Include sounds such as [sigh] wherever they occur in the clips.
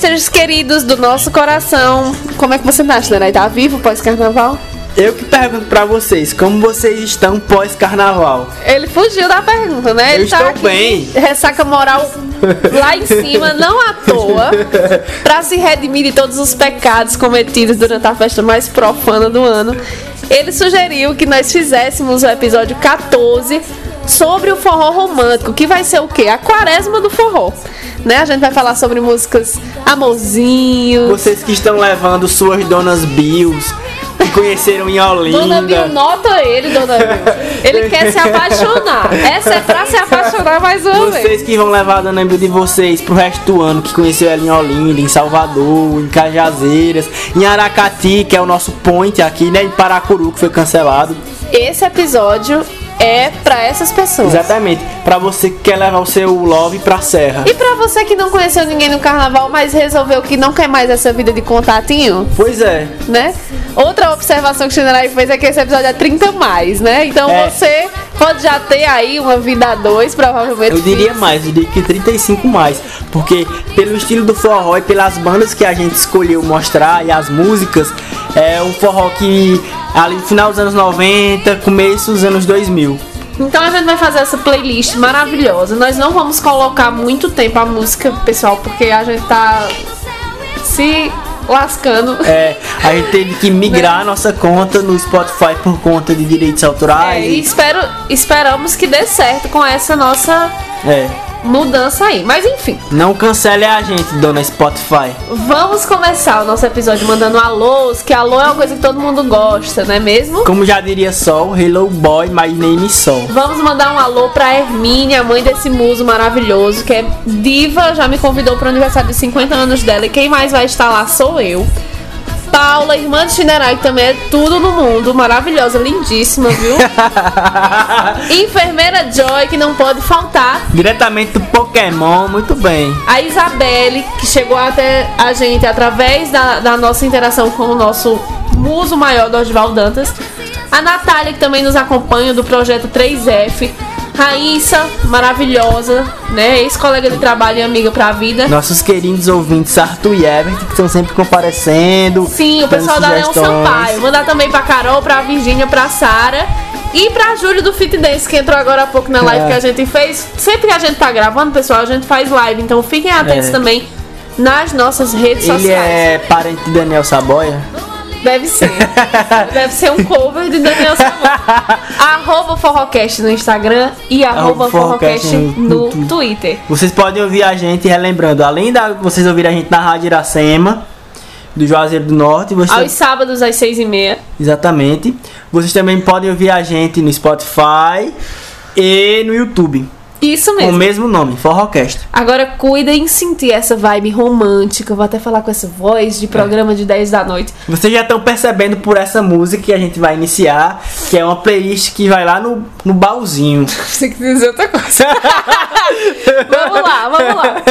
podcasters queridos do nosso coração. Como é que você tá, Xanderai? Tá vivo pós-carnaval? Eu que pergunto pra vocês, como vocês estão pós-carnaval? Ele fugiu da pergunta, né? Eu Ele estou tá aqui, bem. Ressaca moral lá em cima, [laughs] não à toa, pra se redimir de todos os pecados cometidos durante a festa mais profana do ano. Ele sugeriu que nós fizéssemos o episódio 14 sobre o forró romântico, que vai ser o quê? A quaresma do forró. Né? A gente vai falar sobre músicas amorzinho. Vocês que estão levando suas donas Bills, que conheceram em Dona Bill, Olinda. nota ele, Dona Bill. Ele quer se apaixonar. Essa é pra se apaixonar mais uma vez. Vocês que vão levar a Dona Bill de vocês pro resto do ano, que conheceu ela em Olinda, em Salvador, em Cajazeiras, em Aracati, que é o nosso point aqui, né? Em Paracuru, que foi cancelado. Esse episódio é pra essas pessoas. Exatamente. Pra você que quer levar o seu love pra serra. E pra você que não conheceu ninguém no carnaval, mas resolveu que não quer mais essa vida de contatinho, Pois é. né? Outra observação que o Xinderai fez é que esse episódio é 30 mais, né? Então É. você pode já ter aí uma vida a dois, provavelmente. Eu diria mais, eu diria que 35 mais. Porque pelo estilo do forró e pelas bandas que a gente escolheu mostrar e as músicas, é um forró que ali no final dos anos 90, começo dos anos 2000. Então a gente vai fazer essa playlist maravilhosa. Nós não vamos colocar muito tempo a música, pessoal, porque a gente tá se lascando. É, a gente teve que migrar a nossa conta no Spotify por conta de direitos É, autorais. e espero, esperamos que dê certo com essa nossa É, mudança aí. Mas enfim, não cancele a gente, dona Spotify. vamos começar o nosso episódio mandando alôs, que alô é uma coisa que todo mundo gosta, não é mesmo? Como já diria Sol, Hello Boy, my name is Sol. Vamos mandar um alô pra Hermínia, mãe desse muso maravilhoso, que é diva, já me convidou pro aniversário de 50 anos dela. E quem mais vai estar lá sou eu. Paula, irmã de Shinerai, que também é tudo no mundo, maravilhosa, lindíssima, viu? [laughs] Enfermeira Joy, que não pode faltar. Diretamente do Pokémon, muito bem. A Isabelle, que chegou até a gente através da, da nossa interação com o nosso muso maior do Oswald Dantas. A Natália, que também nos acompanha do projeto 3F. Raíssa, maravilhosa, né? Ex-colega de trabalho e amiga pra vida. Nossos queridos ouvintes Arthur e Everett, que estão sempre comparecendo. Sim, o pessoal da Leão. Sampaio. Mandar também pra Carol, pra Virgínia, pra Sara. E pra Júlio do Fit Dance, que entrou agora há pouco na live É. que a gente fez. Sempre que a gente tá gravando, pessoal, a gente faz live. Então fiquem atentos É. também nas nossas redes Ele sociais. é parente de Daniel Saboia. Deve ser. [laughs] Deve ser um cover de Daniel Samuel. [laughs] arroba Forrocast no Instagram e arroba Arroba Forrocast Forrocast no- no no Twitter. Vocês podem ouvir a gente, relembrando, além da vocês ouvirem a gente na Rádio Iracema, do Juazeiro do Norte, vocês Aos sábados às seis e meia. exatamente. Vocês também podem ouvir a gente no Spotify e no YouTube, Isso com o mesmo. mesmo nome, Forrocast. Agora cuidem em sentir essa vibe romântica. Eu vou até falar com essa voz de programa de 10 da noite. Vocês já estão percebendo por essa música que a gente vai iniciar, que é uma playlist que vai lá no, no baúzinho. [laughs] Você que dizer outra coisa. [laughs] vamos lá, vamos lá.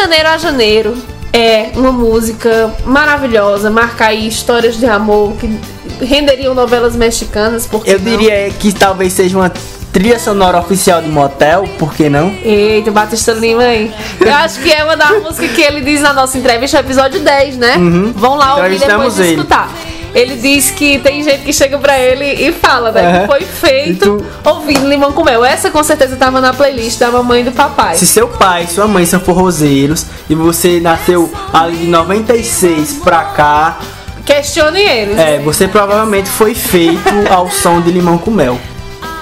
Janeiro a janeiro é uma música maravilhosa, marca aí histórias de amor que renderiam novelas mexicanas, porque Eu diria que talvez seja uma trilha sonora oficial de motel, por que não? Eita, Batista Lima aí. Eu acho que é uma das músicas que ele diz na nossa entrevista, episódio 10, né? Vão lá ouvir depois de escutar. Ele diz que tem gente que chega pra ele e fala, né? Que foi feito tu- ouvindo limão com mel. Essa com certeza tava na playlist da mamãe e do papai. Se seu pai e sua mãe são forrozeiros e você nasceu ali de 96 pra cá, Questione eles. é, você provavelmente foi feito ao som de limão com mel.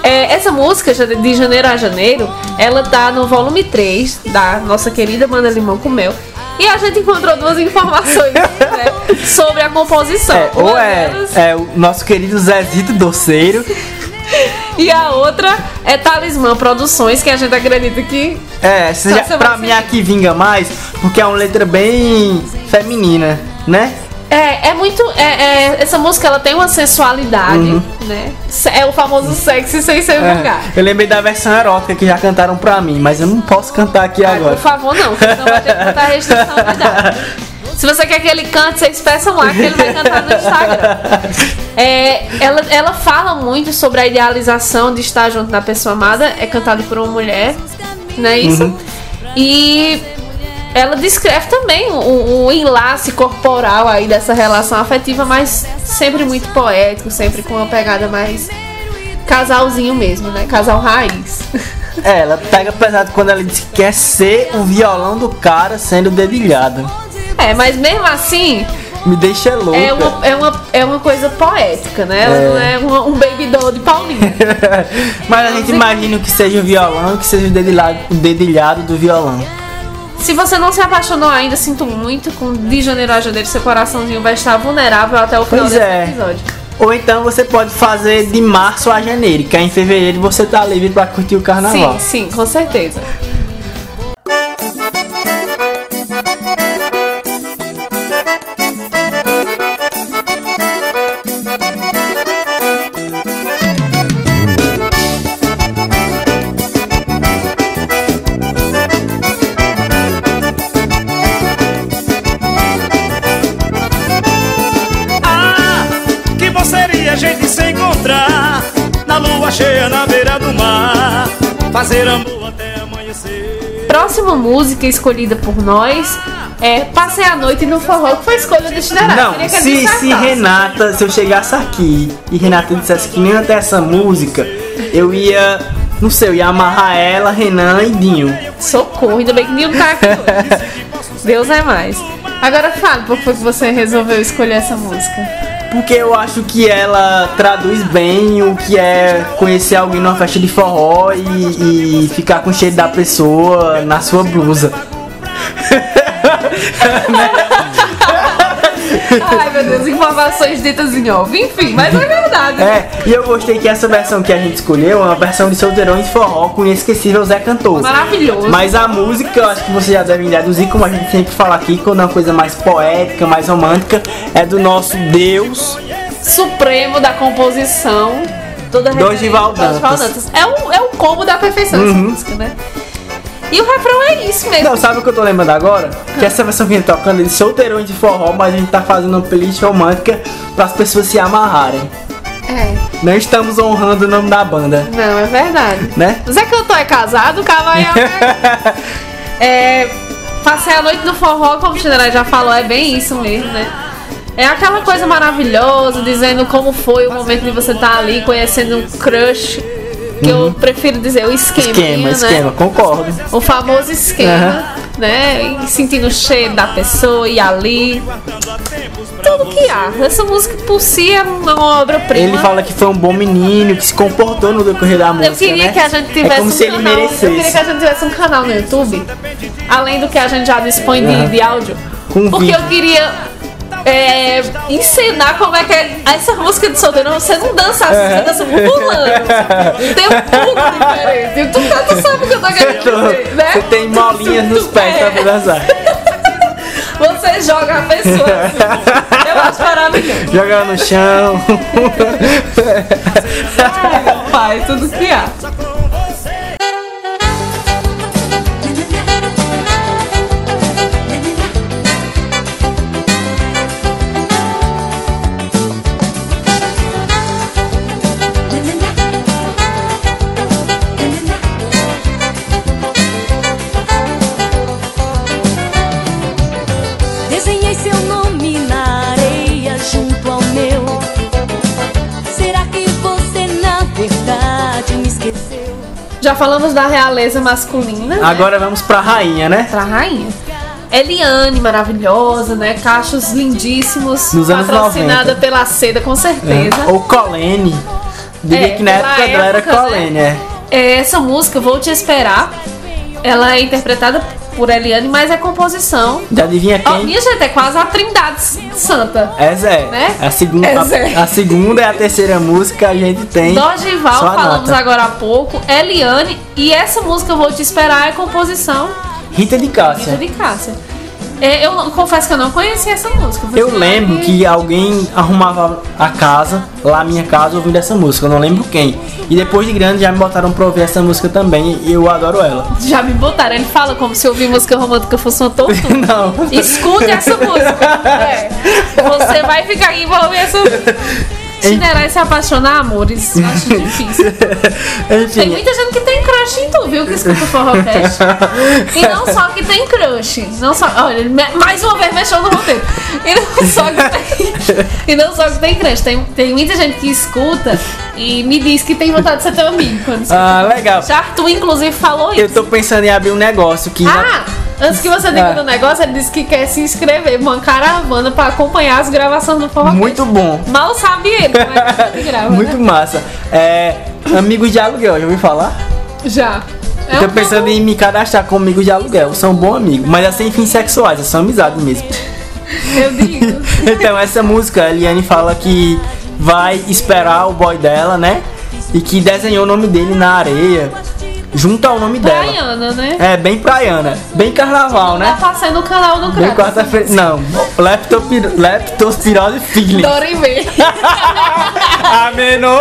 É, essa música, já de janeiro a janeiro, ela tá no volume 3 da nossa querida banda Limão com Mel. E a gente encontrou duas informações né, sobre a composição. É, ou é, delas- é o nosso querido Zezito Doceiro, E a outra é Talismã Produções, que a gente acredita que. é, você pra mim aqui vinga mais, porque é uma letra bem feminina, né? É, é muito. É, é- essa música ela tem uma sensualidade, né? É o famoso sexy sem ser vulgar. É, eu lembrei da versão erótica que já cantaram pra mim, mas eu não posso cantar aqui Ai, agora. por favor, não, senão vai ter que botar restrição de idade. [laughs] Se você quer que ele cante, vocês peçam lá que ele vai cantar no Instagram. É, ela, ela fala muito sobre a idealização de estar junto da pessoa amada. É cantado por uma mulher, não é isso? Uhum. E ela descreve também o, o enlace corporal aí dessa relação afetiva, mas sempre muito poético, sempre com uma pegada mais casalzinho mesmo, né? Casal raiz. [laughs] É, ela pega pesado quando ela diz que quer ser o violão do cara sendo dedilhado. É, mas mesmo assim, Me deixa louca. É uma, é, uma, é uma coisa poética, né? Ela É. não é uma- um baby doll de Paulinho. [laughs] Mas a gente imagina que seja o violão, que seja o dedilhado, o dedilhado do violão. Se você não se apaixonou ainda, sinto muito. Com de janeiro a janeiro, seu coraçãozinho vai estar vulnerável até o final Pois desse é. episódio. Ou então você pode fazer de março a janeiro, que aí em fevereiro você tá livre pra curtir o carnaval. Sim, sim, com certeza. Fazer amor até amanhecer Próxima música escolhida por nós é Passei a Noite no Forró, que foi escolha do Itinerário. Não, se, se. Renata, se eu chegasse aqui e Renata dissesse que nem até essa música, eu ia, não sei, eu ia amarrar ela, Renan e Dinho. Socorro, ainda bem que nenhum tá aqui. [laughs] Deus é mais. Agora fala, por que você resolveu escolher essa música? Porque eu acho que ela traduz bem o que é conhecer alguém numa festa de forró e, e ficar com o cheiro da pessoa na sua blusa. [laughs] Ai meu Deus, informações ditas em off. Enfim, mas é verdade. É, e eu gostei que essa versão que a gente escolheu é uma versão de Solteirões Forró com o inesquecível Zé Cantor. Maravilhoso. Mas a música, eu acho que vocês já devem deduzir, como a gente sempre fala aqui, quando é uma coisa mais poética, mais romântica, é do nosso Deus. Supremo da composição. Toda ao Dantas. É o, é o combo da perfeição essa música, né? E o refrão é isso mesmo. Não, sabe o que eu tô lembrando agora? Que essa versão que a gente tá tocando é de Solteirões de Forró, mas a gente tá fazendo uma playlist romântica para as pessoas se amarrarem. É, Não estamos honrando o nome da banda, não, é verdade. né? Zé Cantor é casado, o Cavaião é... [laughs] é. Passei a noite no forró, como o General já falou, é bem isso mesmo, né? É aquela coisa maravilhosa, dizendo como foi o momento de você estar ali conhecendo um crush. Que eu prefiro dizer o esquema, Esquema, né? esquema, concordo. O famoso esquema, né? E sentindo o cheiro da pessoa e ali. Tudo que há. Essa música por si é uma obra-prima. Ele fala que foi um bom menino, que se comportou no decorrer da música, Eu queria né? que a gente tivesse é como um se ele canal. Eu queria merecesse. que a gente tivesse um canal no YouTube, além do que a gente já dispõe de, Aham. de áudio. Com porque vídeo. eu queria é, ensinar como é que é essa música de solteiro. Você não dança assim, você dança pulando. Tem um pulo diferente. Tu, tu sabe o que eu tô querendo dizer, né? Você tem molinhas nos pés é, pra dançar. [laughs] Você joga a pessoa assim. Eu acho maravilhoso. Joga ela no chão. Ai, meu pai, tudo que há. Já falamos da realeza masculina. né? Agora vamos pra rainha, né? pra rainha. Eliane, maravilhosa, né? Cachos lindíssimos. Nos anos patrocinada 90. pela Seda, com certeza. Ou Colene. Diria É, que na época dela era né? Colene, é. É, Essa música, Vou Te Esperar, ela é interpretada por Eliane, mas é composição. Já adivinha quem? minha gente, é quase a trindade santa. É Zé. Né? A, segunda, É a- Zé. A, segunda e a terceira música a gente tem. Dorival, falamos nota. agora há pouco. Eliane, e essa música, Vou Te Esperar, é composição Rita de Rita Cássia. de Cássia. É, eu não- confesso que eu não conhecia essa música. Eu lembro falar que alguém arrumava a casa, lá minha casa, ouvindo essa música, eu não lembro quem. E depois de grande já me botaram pra ouvir essa música também e eu adoro ela. Já me botaram, ele fala como se ouvir música romântica fosse uma tortura. [laughs] Não. Escute essa música. É. Você vai ficar aqui pra ouvir essa música. Chinerai se apaixonar, amores. Acho [laughs] difícil. Tem Enfim, muita gente que tem crush em tu, viu? Que escuta o Forrocast. E não só que tem crush. Não só, olha, mais uma vez mexeu no roteiro. E não só que tem, e não só que tem crush. Tem, tem muita gente que escuta e me diz que tem vontade de ser teu amigo. Ah, legal. Já tu, inclusive, falou Eu isso. tô pensando em abrir um negócio que Ah! Antes que você diga do negócio, ele disse que quer se inscrever uma caravana pra acompanhar as gravações do Forrocast. muito bom. Mal sabe ele como é que grava, Muito né? massa. É. Amigos de aluguel, já ouviu falar? Já. É Tô pensando em me cadastrar como amigo de aluguel. São bons amigos, mas é sem fins sexuais, é só amizade mesmo. [laughs] Eu digo. [laughs] Então, essa música, a Eliane fala que vai esperar o boy dela, né? E que desenhou o nome dele na areia, junto ao nome dela. Praiana, né? É, bem praiana. Bem carnaval, Tá né? passando no canal do Bem quarta-feira. Não, leptopir... leptospirose feeling. Dorime. [laughs] Ameno.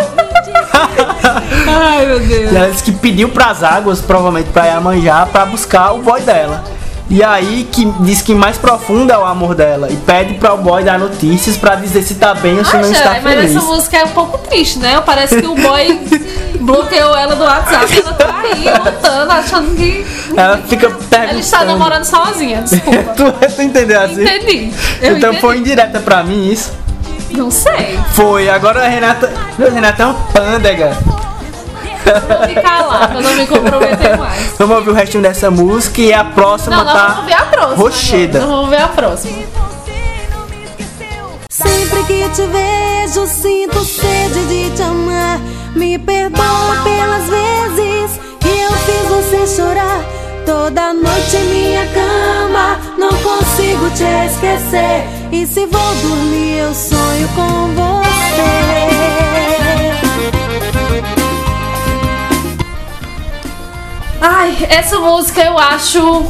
Ai, meu Deus. E ela disse que pediu pras águas, provavelmente pra Iemanjá, pra buscar o boy dela. E aí que diz que mais profundo é o amor dela e pede para o boy dar notícias pra dizer se tá bem ou se Ah, não está mas feliz. essa música é um pouco triste, né? Parece que o boy [laughs] bloqueou ela do WhatsApp e ela tá aí lutando, achando que Ela fica perguntando. ela está namorando sozinha. Desculpa. [laughs] tu, tu entendeu assim? Entendi. Eu então entendi. foi indireta pra mim isso. Não sei. Foi. Agora a Renata. Meu, Renata é uma pândega. Vou ficar lá pra não me comprometer mais. Vamos ouvir o restinho dessa música e a próxima Não, tá. vamos ver a próxima. rocheda. agora. Vamos ver a próxima. Sempre que te vejo, sinto sede de te amar. Me perdoa pelas vezes que eu fiz você chorar. Toda noite em minha cama, não consigo te esquecer. E se vou dormir, eu sonho com você. Ai, essa música eu acho.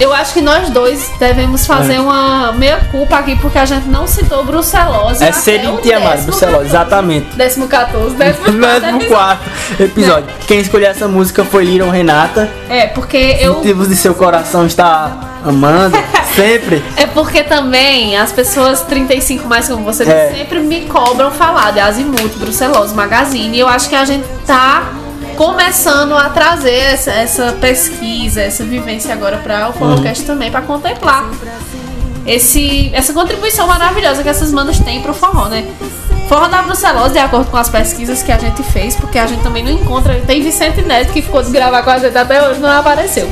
Eu acho que nós dois devemos fazer É. uma meia culpa aqui, porque a gente não citou Brucelose. É o Tiamat, Brucelose, exatamente. 14, 14, 14 Décimo quarto [laughs] episódio. Quem escolheu essa música foi Little Renata. É, porque eu. Motivos de seu coração estar amando. [laughs] Sempre. É porque também as pessoas 35 mais como você É. sempre me cobram falar de Azimuth, Brucelose, Magazine. E eu acho que a gente tá começando a trazer essa, essa pesquisa, essa vivência agora para o Forrocast também, para contemplar esse, essa contribuição maravilhosa que essas bandas têm pro forró, né? Forró da Brucelose, de acordo com as pesquisas que a gente fez, porque a gente também não encontra. Tem Vicente Neto que ficou de gravar com a gente até hoje, não apareceu.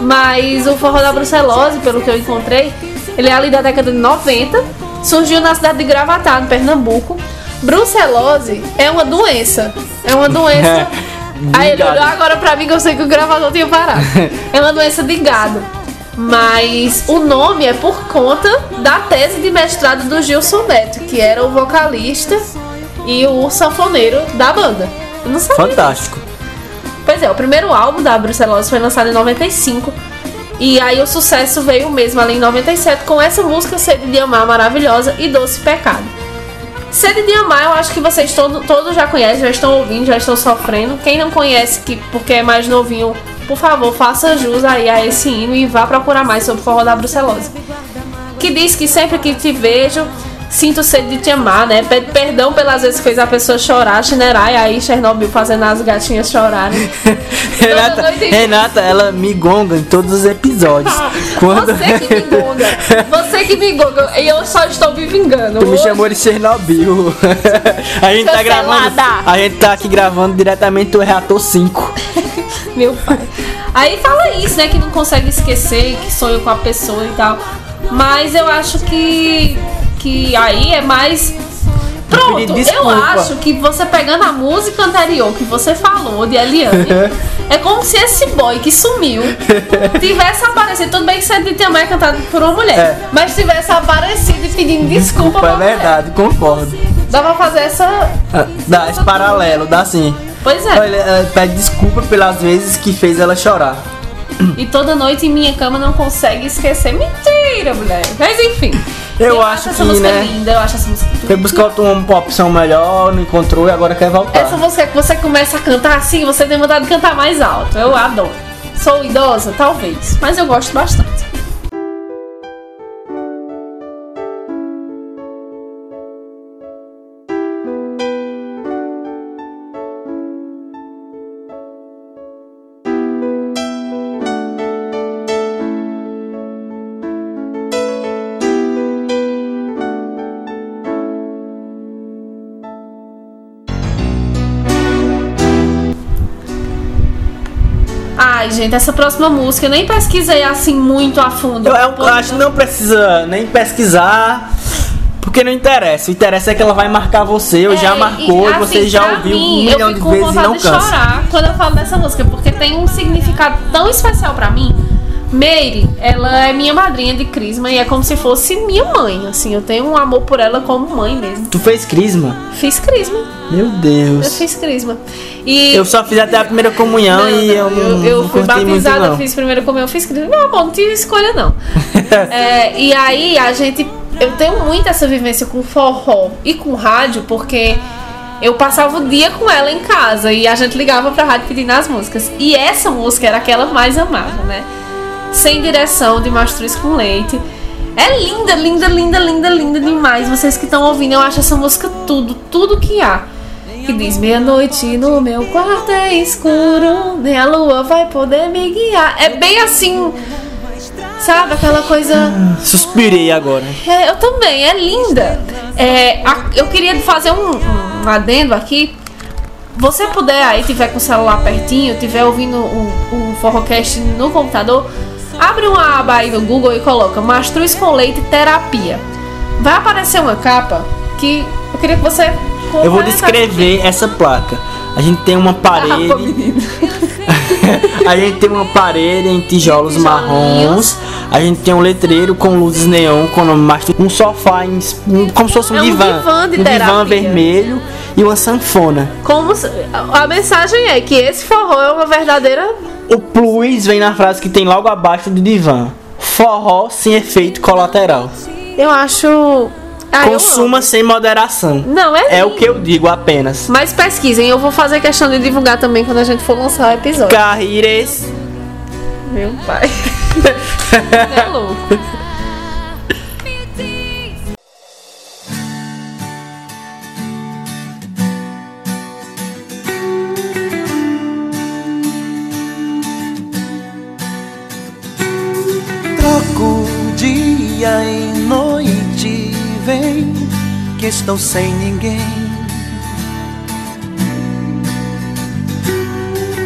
Mas o forró da Brucelose, pelo que eu encontrei, ele é ali da década de 90, surgiu na cidade de Gravatá, no Pernambuco. Brucelose é uma doença. É uma doença. [laughs] Aí ele olhou agora pra mim que eu sei que o gravador tinha parado. [laughs] É uma doença de gado. Mas o nome é por conta da tese de mestrado do Gilson Neto, que era o vocalista e o sanfoneiro da banda. Eu não sabia. Fantástico. Pois é, o primeiro álbum da Brucelose foi lançado em 95. E aí o sucesso veio mesmo ali em 97 com essa música Sede de Amar maravilhosa e Doce Pecado. Sede de Amar, eu acho que vocês todo- todos já conhecem, já estão ouvindo, já estão sofrendo. Quem não conhece, que porque é mais novinho, por favor, faça jus aí a esse hino e vá procurar mais sobre o forró da Brucelose. Que diz que sempre que te vejo, sinto sede de te amar, né? Pede perdão pelas vezes que fez a pessoa chorar, Shinerai, aí Chernobyl fazendo as gatinhas chorarem. [laughs] Renata. Renata, ela me gonga em todos os episódios. Quando... Você que me gonga. [laughs] Você que me gonga. E eu só estou me vingando. Tu me chamou de Chernobyl. [laughs] a gente tá gravando. Cancelada. A gente tá aqui gravando diretamente do reator 5. Meu pai. Aí fala isso, né? Que não consegue esquecer, que sonhou com a pessoa e tal. Mas eu acho que. Que aí é mais. Pronto, eu acho que você pegando a música anterior que você falou de Eliane, [laughs] é como se esse boy que sumiu tivesse aparecido. Tudo bem que você de é cantado por uma mulher, É. mas tivesse aparecido e pedindo desculpa, Desculpa, é verdade, concordo. Dá pra fazer essa. Ah, Dá esse paralelo, dá sim. Pois é. Olha, ela pede desculpa pelas vezes que fez ela chorar. E toda noite em minha cama não consegue esquecer. Mentira, mulher. Mas enfim. Eu acho essa que, música né, linda, eu acho essa música Foi buscar uma opção melhor, não encontrou e agora quer voltar. Essa música que você começa a cantar assim, você tem vontade de cantar mais alto. Eu adoro. Sou idosa? Talvez. Mas eu gosto bastante. Gente, essa próxima música eu nem pesquisei assim muito a fundo. Eu, eu acho que não precisa nem pesquisar, porque não interessa. O interessa é que ela vai marcar você, ou já É, marcou, e, assim, você já ouviu mim, um milhão eu de fico com vezes e vontade não de cansa. chorar quando eu falo dessa música, porque tem um significado tão especial pra mim. Meire, ela é minha madrinha de crisma e é como se fosse minha mãe, assim, eu tenho um amor por ela como mãe mesmo. Tu fez crisma? Fiz crisma, Meu eu Deus. fiz crisma. E Eu só fiz até a primeira comunhão Não, e não, eu não, eu, eu fui muito batizada, não. fiz primeiro comunhão, fiz crisma. Meu amor, não tive escolha não. [laughs] É, e aí a gente. Eu tenho muito essa vivência com forró e com rádio, porque eu passava o dia com ela em casa e a gente ligava pra rádio pedindo as músicas. E essa música era aquela mais amada, né? Sem direção de Mastruz com Leite. É linda, linda, linda, linda, linda demais. Vocês que estão ouvindo, eu acho essa música tudo, tudo que há. Que diz meia-noite no meu quarto é escuro, nem a lua vai poder me guiar. É bem assim, sabe? Aquela coisa. Suspirei agora. É, eu também, é linda. É, a- eu queria fazer um, um adendo aqui. Você puder aí, tiver com o celular pertinho, tiver ouvindo o, o Forrocast no computador, abre uma aba aí no Google e coloca Mastruz com leite terapia. Vai aparecer uma capa que eu queria que você. Eu vou descrever essa placa. A gente tem uma Ah, parede. menino. [laughs] a gente tem uma parede em tijolos marrons. A gente tem um letreiro com luzes neon com o nome Mastruz. Um sofá em, um- como se fosse um É um divã. divã de um divã vermelho e uma sanfona. Como se- a mensagem é que esse forró é uma verdadeira. O plus vem na frase que tem logo abaixo do divã. Forró sem efeito colateral. Eu acho. Ah, Consuma sem moderação. Não, é. É o lindo. que eu digo apenas. Mas pesquisem, eu vou fazer questão de divulgar também quando a gente for lançar o episódio. Carrires. Meu pai. [laughs] é louco. Que estou sem ninguém.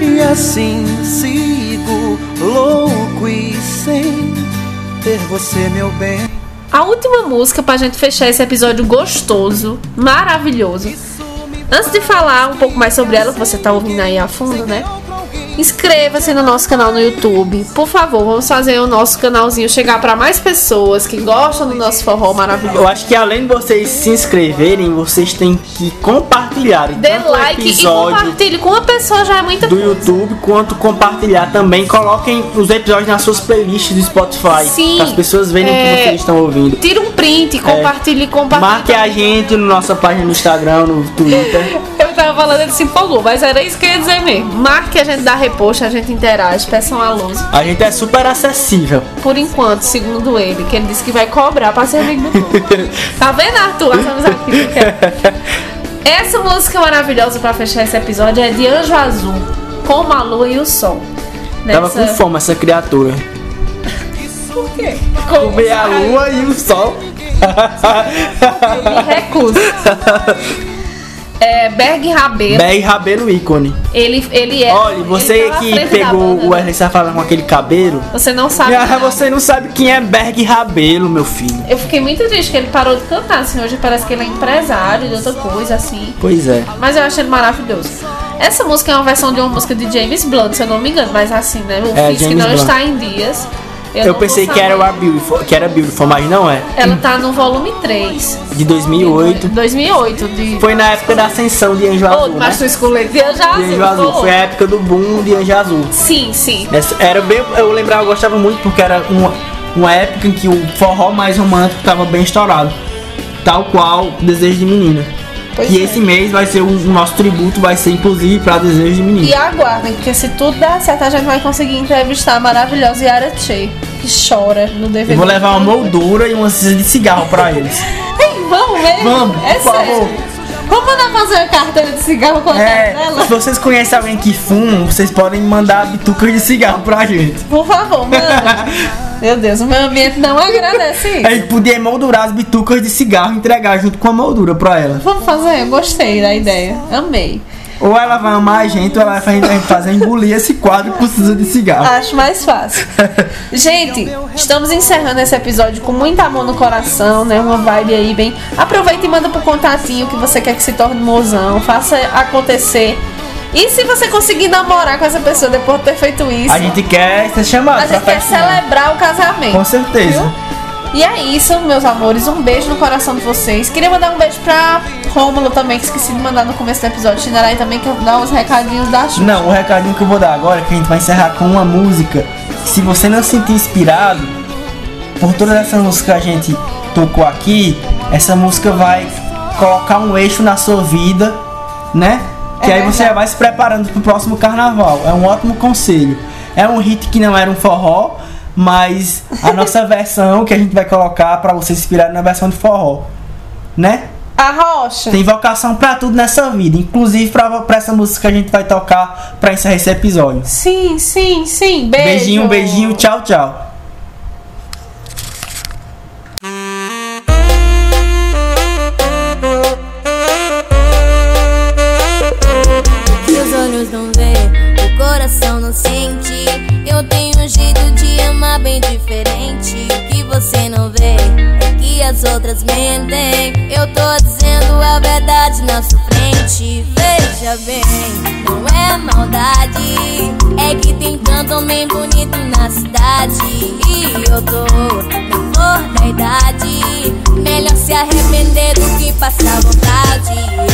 E assim sigo louco e sem ter você, meu bem. A última música pra gente fechar esse episódio gostoso, maravilhoso. Antes de falar um pouco mais sobre ela, que você tá ouvindo aí a fundo, né? Inscreva-se no nosso canal no YouTube. Por favor, vamos fazer o nosso canalzinho chegar pra mais pessoas que gostam do nosso forró maravilhoso. Eu acho que além de vocês se inscreverem, vocês têm que compartilhar Dê tanto o like e compartilhe com uma pessoa já é muita do coisa. YouTube quanto compartilhar também. Coloquem os episódios nas suas playlists do Spotify. Sim, Para as pessoas verem o é, que vocês estão ouvindo. Tira um print, compartilhe, compartilhe. Marque a gente na nossa página no Instagram, no Twitter. [laughs] Eu tava falando, ele se empolgou, mas era isso que eu ia dizer mesmo. Marque a gente dá repost, a gente interage, peçam alôs. A gente é super acessível. Por enquanto, segundo ele, que ele disse que vai cobrar pra ser amigo do povo. [laughs] Tá vendo, Arthur? Que tu quer. Essa música maravilhosa pra fechar esse episódio é de Anjo Azul, com a lua e o sol. Tava com fome essa criatura. Por quê? Comer a lua e o sol. Me recuso. [laughs] É, Berg Rabelo, Berg Rabelo ícone. ele, ele é. Olha, você tá que pegou banda, o né? Wesley Safadão com aquele cabelo. Você não sabe. Ah, nada. você não sabe quem é Berg Rabelo, meu filho. Eu fiquei muito triste que ele parou de cantar, assim, hoje parece que ele é empresário de outra coisa, assim. Pois é. Mas eu achei ele maravilhoso. Essa música é uma versão de uma música de James Blunt, se eu não me engano, mas assim, né? O É, James não Blunt. está em dias. Eu, não pensei que era. A Beautiful, que era Beautiful, mas não é. Ela tá no volume 3. De 2008. 2008. De... Foi na época da ascensão de Anjo Azul, do né? Macho Esculeto. De Anjo De Azul. Anjo Azul. Foi a época do boom de Anjo Azul. Sim, sim. Essa- Era bem, eu lembrava, eu gostava muito porque era uma, uma época em que o forró mais romântico estava bem estourado. Tal qual Desejo de Menina. Pois e é. esse mês vai ser o, o nosso tributo, vai ser inclusive para Desejo de Menina. E aguardem, porque se tudo der certo, a gente vai conseguir entrevistar a maravilhosa Yara Che, que chora no DVD. Eu vou levar uma moldura e uma cinza de cigarro pra eles. [laughs] Ei, vamos mesmo? Vamos, é por sério. favor. Vamos mandar fazer uma carteira de cigarro com a É, dela? se vocês conhecem alguém que fuma, vocês podem mandar bitucas de cigarro pra gente. Por favor, manda. [laughs] Meu Deus, o meu ambiente não agradece isso. A gente podia emoldurar as bitucas de cigarro e entregar junto com a moldura pra ela. Vamos fazer, eu gostei da ideia. Amei. Ou ela vai amar a gente, ou ela vai fazer engolir esse quadro com cinza de cigarro. Acho mais fácil. Gente, estamos encerrando esse episódio com muita amor no coração, né? Uma vibe aí bem. Aproveita e manda pro contatinho que você quer que se torne mozão. Faça acontecer. E se você conseguir namorar com essa pessoa depois de ter feito isso, A gente quer ser chamado a gente quer celebrar o casamento. Com certeza. Viu? E é isso, meus amores. Um beijo no coração de vocês. Queria mandar um beijo pra Rômulo também, que esqueci de mandar no começo do episódio. Xinarai também, que dá uns recadinhos da Xuxa. Não, o recadinho que eu vou dar agora é que a gente vai encerrar com uma música. Se você não se sentir inspirado por todas essas músicas que a gente tocou aqui, essa música vai colocar um eixo na sua vida, né? Que É aí você verdade. vai se preparando pro próximo carnaval. É um ótimo conselho. É um hit que não era um forró, mas a nossa [laughs] versão que a gente vai colocar pra você se inspirar na versão de forró, né? A Rocha. Tem vocação pra tudo nessa vida, inclusive pra, pra essa música que a gente vai tocar pra encerrar esse episódio. Sim, sim, sim. Beijo. Beijinho, beijinho, tchau, tchau. E eu tô na flor da idade. Melhor se arrepender do que passar vontade.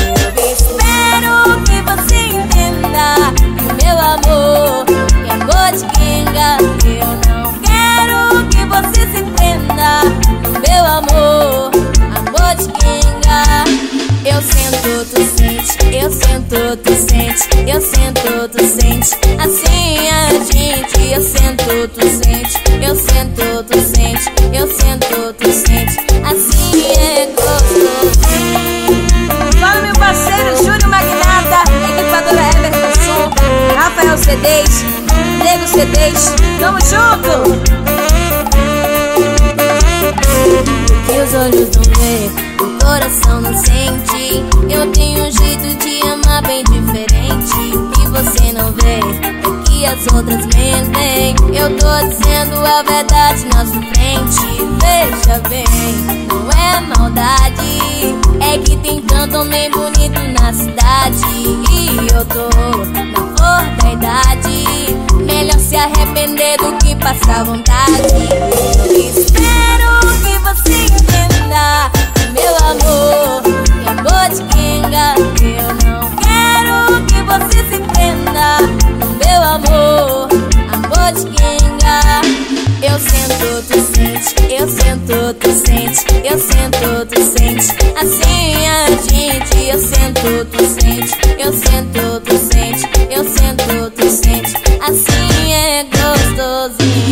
Eu sento, tu sente, eu sento, tu sente, eu sento, tu sente. Assim a gente, eu sento, tu sente, eu sento, tu sente, eu sento, tu sente. Assim é gostosinho. Fala meu parceiro Júlio Magnata, equipadora Everton Som, Rafael CDs, Nego CDs, tamo junto! Coração não sente. Eu tenho um jeito de amar bem diferente. O que você não vê é que as outras mentem. Eu tô dizendo a verdade na sua frente. Veja bem, não é maldade. É que tem tanto homem bonito na cidade. E eu tô na flor da idade. Melhor se arrepender do que passar vontade. Eu espero que você entenda meu amor, e amor de quenga. Eu não quero que você se prenda no meu amor, amor de quenga. Eu sinto tu sente, eu sinto tu sente, eu sinto tu sente. Assim a gente, eu sinto tu sente, eu sinto tu sente, eu sinto tu sente. Assim é gostosinho.